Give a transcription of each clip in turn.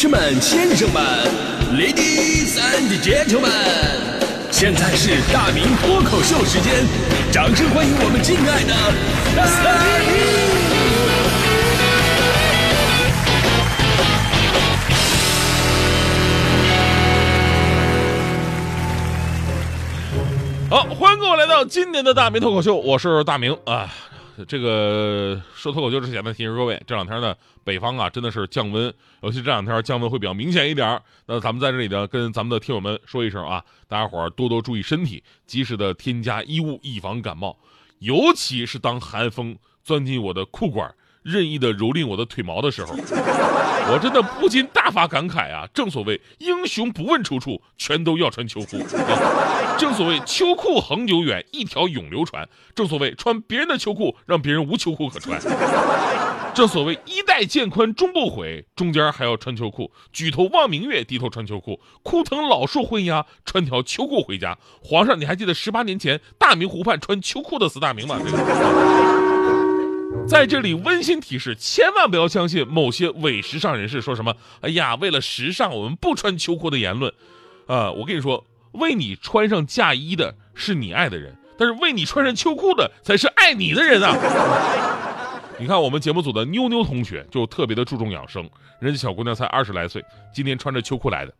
士们、先生们，Ladies and Gentlemen，现在是大明脱口秀时间，掌声欢迎我们敬爱的大明！好，欢迎各位来到今年的大明脱口秀，我是大明啊。这个说脱口秀之前呢，提醒各位，这两天呢，北方啊真的是降温，尤其这两天降温会比较明显一点。那咱们在这里呢，跟咱们的听友们说一声啊，大家伙儿多多注意身体，及时的添加衣物，以防感冒。尤其是当寒风钻进我的裤管，任意的蹂躏我的腿毛的时候，我真的不禁大发感慨啊！正所谓英雄不问出处，全都要穿秋裤。正所谓秋裤恒久远，一条永流传。正所谓穿别人的秋裤，让别人无秋裤可穿。正所谓衣带渐宽终不悔，中间还要穿秋裤。举头望明月，低头穿秋裤。枯藤老树昏鸦，穿条秋裤回家。皇上，你还记得十八年前大明湖畔穿秋裤的四大名吗？这个。在这里温馨提示，千万不要相信某些伪时尚人士说什么“哎呀，为了时尚，我们不穿秋裤”的言论。啊，我跟你说，为你穿上嫁衣的是你爱的人，但是为你穿上秋裤的才是爱你的人啊！你看，我们节目组的妞妞同学就特别的注重养生，人家小姑娘才二十来岁，今天穿着秋裤来的。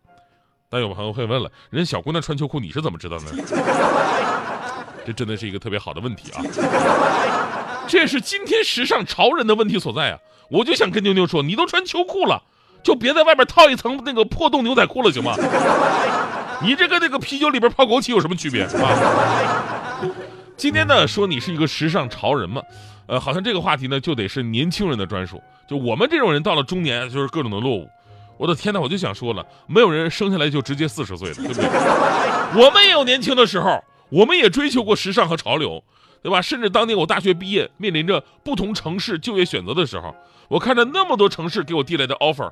但有朋友会问了，人家小姑娘穿秋裤，你是怎么知道呢？这真的是一个特别好的问题啊！这是今天时尚潮人的问题所在啊！我就想跟妞妞说，你都穿秋裤了，就别在外边套一层那个破洞牛仔裤了，行吗？你这跟那个啤酒里边泡枸杞有什么区别啊？今天呢，说你是一个时尚潮人嘛，呃，好像这个话题呢就得是年轻人的专属，就我们这种人到了中年就是各种的落伍。我的天哪，我就想说了，没有人生下来就直接四十岁的，对不对？我们也有年轻的时候，我们也追求过时尚和潮流。对吧？甚至当年我大学毕业，面临着不同城市就业选择的时候，我看着那么多城市给我递来的 offer，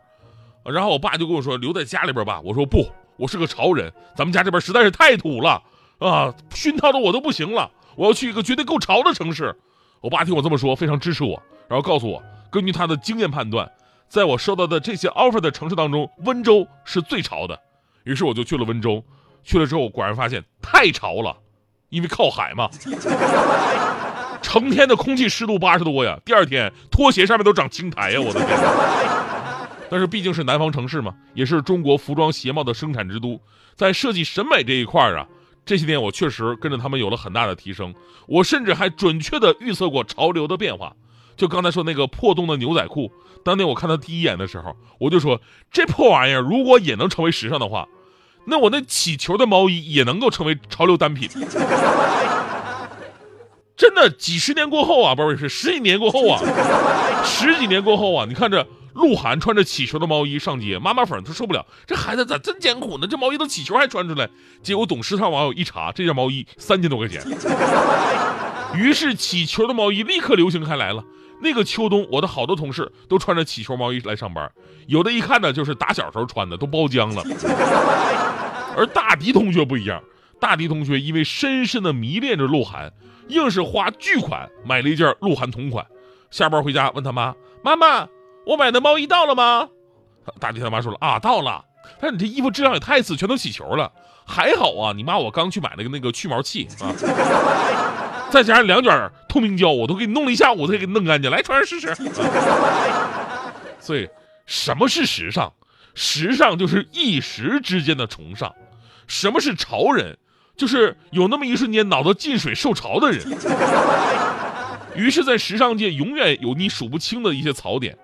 然后我爸就跟我说：“留在家里边吧。”我说：“不，我是个潮人，咱们家这边实在是太土了啊，熏陶的我都不行了。我要去一个绝对够潮的城市。”我爸听我这么说，非常支持我，然后告诉我，根据他的经验判断，在我收到的这些 offer 的城市当中，温州是最潮的。于是我就去了温州，去了之后果然发现太潮了。因为靠海嘛，成天的空气湿度八十多呀，第二天拖鞋上面都长青苔呀，我的天！但是毕竟是南方城市嘛，也是中国服装鞋帽的生产之都，在设计审美这一块啊，这些年我确实跟着他们有了很大的提升。我甚至还准确的预测过潮流的变化。就刚才说那个破洞的牛仔裤，当年我看他第一眼的时候，我就说这破玩意儿如果也能成为时尚的话。那我那起球的毛衣也能够成为潮流单品，真的几十年过后啊，不是是十几年过后啊，十几年过后啊，你看这鹿晗穿着起球的毛衣上街，妈妈粉他受不了，这孩子咋真艰苦呢？这毛衣都起球还穿出来，结果懂时尚网友一查，这件毛衣三千多块钱，于是起球的毛衣立刻流行开来了。那个秋冬，我的好多同事都穿着起球毛衣来上班，有的一看呢就是打小时候穿的，都包浆了。而大迪同学不一样，大迪同学因为深深的迷恋着鹿晗，硬是花巨款买了一件鹿晗同款。下班回家问他妈：“妈妈，我买的毛衣到了吗？”大迪他妈说了：“啊，到了。但是你这衣服质量也太次，全都起球了。还好啊，你妈我刚去买了个那个去毛器啊，再加上两卷透明胶，我都给你弄了一下午才给你弄干净。来，穿上试试。所以，什么是时尚？时尚就是一时之间的崇尚。”什么是潮人？就是有那么一瞬间脑子进水受潮的人。于是，在时尚界永远有你数不清的一些槽点。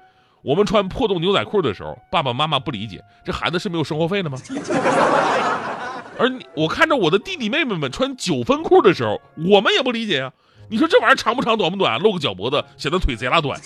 我们穿破洞牛仔裤的时候，爸爸妈妈不理解，这孩子是没有生活费的吗？而，我看着我的弟弟妹妹们穿九分裤的时候，我们也不理解呀。你说这玩意儿长不长，短不短，露个脚脖子，显得腿贼拉短，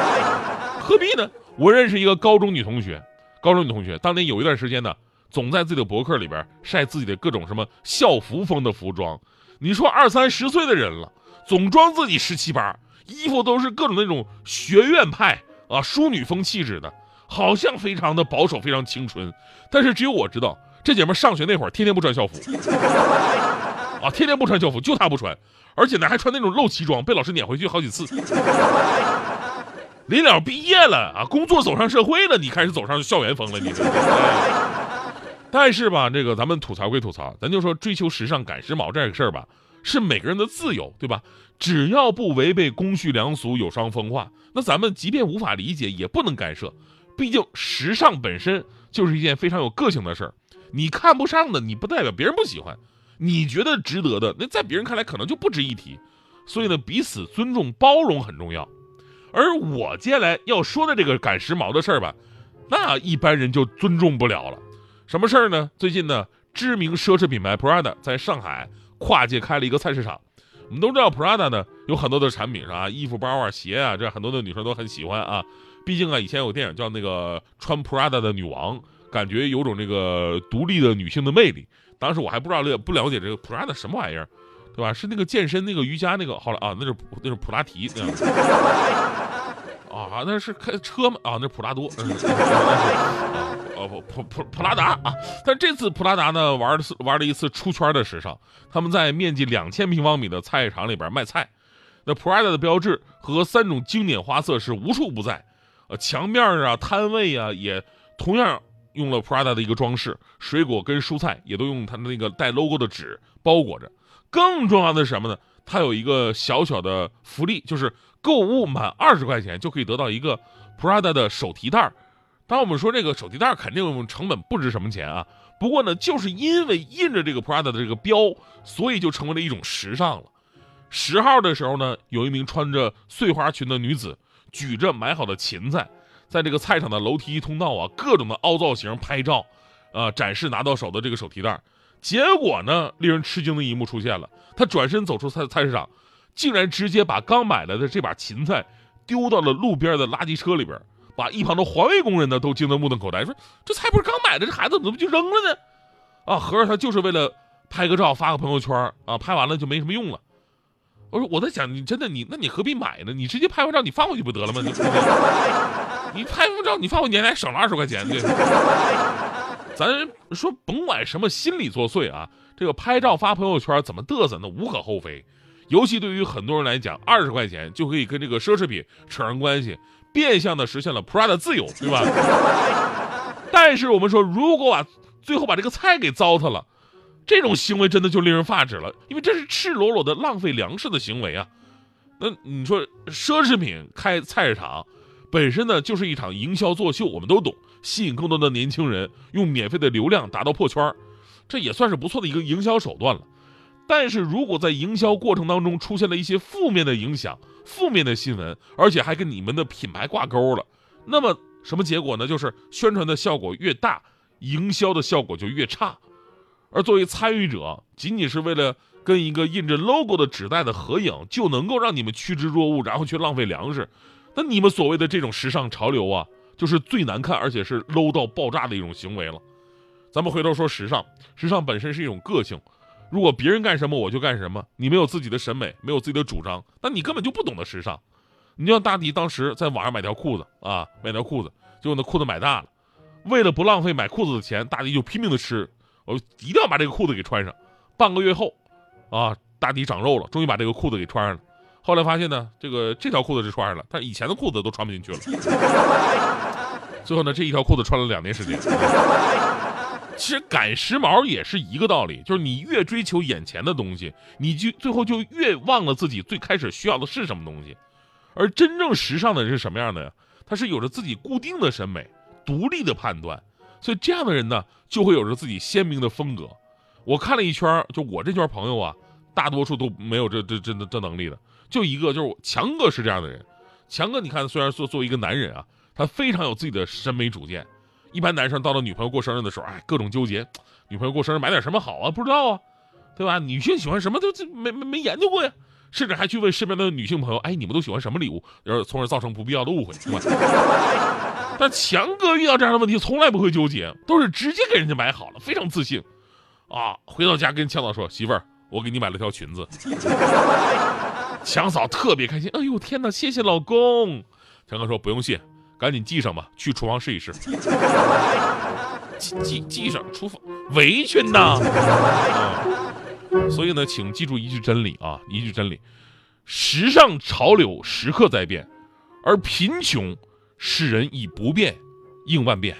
何必呢？我认识一个高中女同学，高中女同学当年有一段时间呢。总在自己的博客里边晒自己的各种什么校服风的服装，你说二三十岁的人了，总装自己十七八，衣服都是各种那种学院派啊淑女风气质的，好像非常的保守，非常青春。但是只有我知道，这姐们上学那会儿天天不穿校服，啊，天天不穿校服，就她不穿，而且呢还穿那种露脐装，被老师撵回去好几次。临了毕业了啊，工作走上社会了，你开始走上校园风了，你。但是吧，这个咱们吐槽归吐槽，咱就说追求时尚、赶时髦这个事儿吧，是每个人的自由，对吧？只要不违背公序良俗、有伤风化，那咱们即便无法理解，也不能干涉。毕竟时尚本身就是一件非常有个性的事儿，你看不上的，你不代表别人不喜欢；你觉得值得的，那在别人看来可能就不值一提。所以呢，彼此尊重、包容很重要。而 我接下来要说的这个赶时髦的事儿吧，那一般人就尊重不了了。什么事儿呢？最近呢，知名奢侈品牌 Prada 在上海跨界开了一个菜市场。我们都知道 Prada 呢有很多的产品是吧？衣服、包啊、鞋啊，这很多的女生都很喜欢啊。毕竟啊，以前有电影叫那个穿 Prada 的女王，感觉有种这个独立的女性的魅力。当时我还不知道了不了解这个 Prada 什么玩意儿，对吧？是那个健身那个瑜伽那个，后来啊，那是那是普拉提那样。啊，那是开车吗？啊，那是普拉多。啊 普普普普拉达啊，但这次普拉达呢玩的是玩了一次出圈的时尚，他们在面积两千平方米的菜市场里边卖菜，那 Prada 的标志和三种经典花色是无处不在，呃，墙面啊、摊位啊也同样用了 Prada 的一个装饰，水果跟蔬菜也都用它的那个带 logo 的纸包裹着。更重要的是什么呢？它有一个小小的福利，就是购物满二十块钱就可以得到一个 Prada 的手提袋儿。当然，我们说这个手提袋儿肯定成本不值什么钱啊。不过呢，就是因为印着这个 Prada 的这个标，所以就成为了一种时尚了。十号的时候呢，有一名穿着碎花裙的女子，举着买好的芹菜，在这个菜场的楼梯通道啊，各种的凹造型拍照，啊，展示拿到手的这个手提袋儿。结果呢，令人吃惊的一幕出现了，她转身走出菜菜市场，竟然直接把刚买来的这把芹菜丢到了路边的垃圾车里边。把一旁的环卫工人呢都惊得目瞪口呆，说：“这菜不是刚买的，这孩子怎么就扔了呢？”啊，合着他就是为了拍个照发个朋友圈啊，拍完了就没什么用了。我说我在想，你真的你，那你何必买呢？你直接拍完照你放回去不得了吗？你 你拍完照你放回去还省了二十块钱，对。咱说甭管什么心理作祟啊，这个拍照发朋友圈怎么嘚瑟那无可厚非，尤其对于很多人来讲，二十块钱就可以跟这个奢侈品扯上关系。变相的实现了 Prada 自由，对吧？但是我们说，如果把最后把这个菜给糟蹋了，这种行为真的就令人发指了，因为这是赤裸裸的浪费粮食的行为啊！那你说奢侈品开菜市场，本身呢就是一场营销作秀，我们都懂，吸引更多的年轻人，用免费的流量达到破圈这也算是不错的一个营销手段了。但是如果在营销过程当中出现了一些负面的影响、负面的新闻，而且还跟你们的品牌挂钩了，那么什么结果呢？就是宣传的效果越大，营销的效果就越差。而作为参与者，仅仅是为了跟一个印着 logo 的纸袋的合影，就能够让你们趋之若鹜，然后去浪费粮食，那你们所谓的这种时尚潮流啊，就是最难看而且是 low 到爆炸的一种行为了。咱们回头说时尚，时尚本身是一种个性。如果别人干什么我就干什么，你没有自己的审美，没有自己的主张，那你根本就不懂得时尚。你就像大迪当时在网上买条裤子啊，买条裤子，结果那裤子买大了，为了不浪费买裤子的钱，大迪就拼命的吃，我一定要把这个裤子给穿上。半个月后，啊，大迪长肉了，终于把这个裤子给穿上了。后来发现呢，这个这条裤子是穿上了，但以前的裤子都穿不进去了。最后呢，这一条裤子穿了两年时间。其实赶时髦也是一个道理，就是你越追求眼前的东西，你就最后就越忘了自己最开始需要的是什么东西。而真正时尚的人是什么样的呀？他是有着自己固定的审美、独立的判断，所以这样的人呢，就会有着自己鲜明的风格。我看了一圈，就我这圈朋友啊，大多数都没有这这这这能力的，就一个就是强哥是这样的人。强哥，你看，虽然说作为一个男人啊，他非常有自己的审美主见。一般男生到了女朋友过生日的时候，哎，各种纠结，女朋友过生日买点什么好啊？不知道啊，对吧？女性喜欢什么都这没没没研究过呀，甚至还去问身边的女性朋友，哎，你们都喜欢什么礼物？然后从而造成不必要的误会，但强哥遇到这样的问题从来不会纠结，都是直接给人家买好了，非常自信。啊，回到家跟强嫂说，媳妇儿，我给你买了条裙子。强嫂特别开心，哎呦天哪，谢谢老公。强哥说不用谢。赶紧系上吧，去厨房试一试。系系系上，厨房围裙呐。所以呢，请记住一句真理啊，一句真理：时尚潮流时刻在变，而贫穷使人以不变应万变。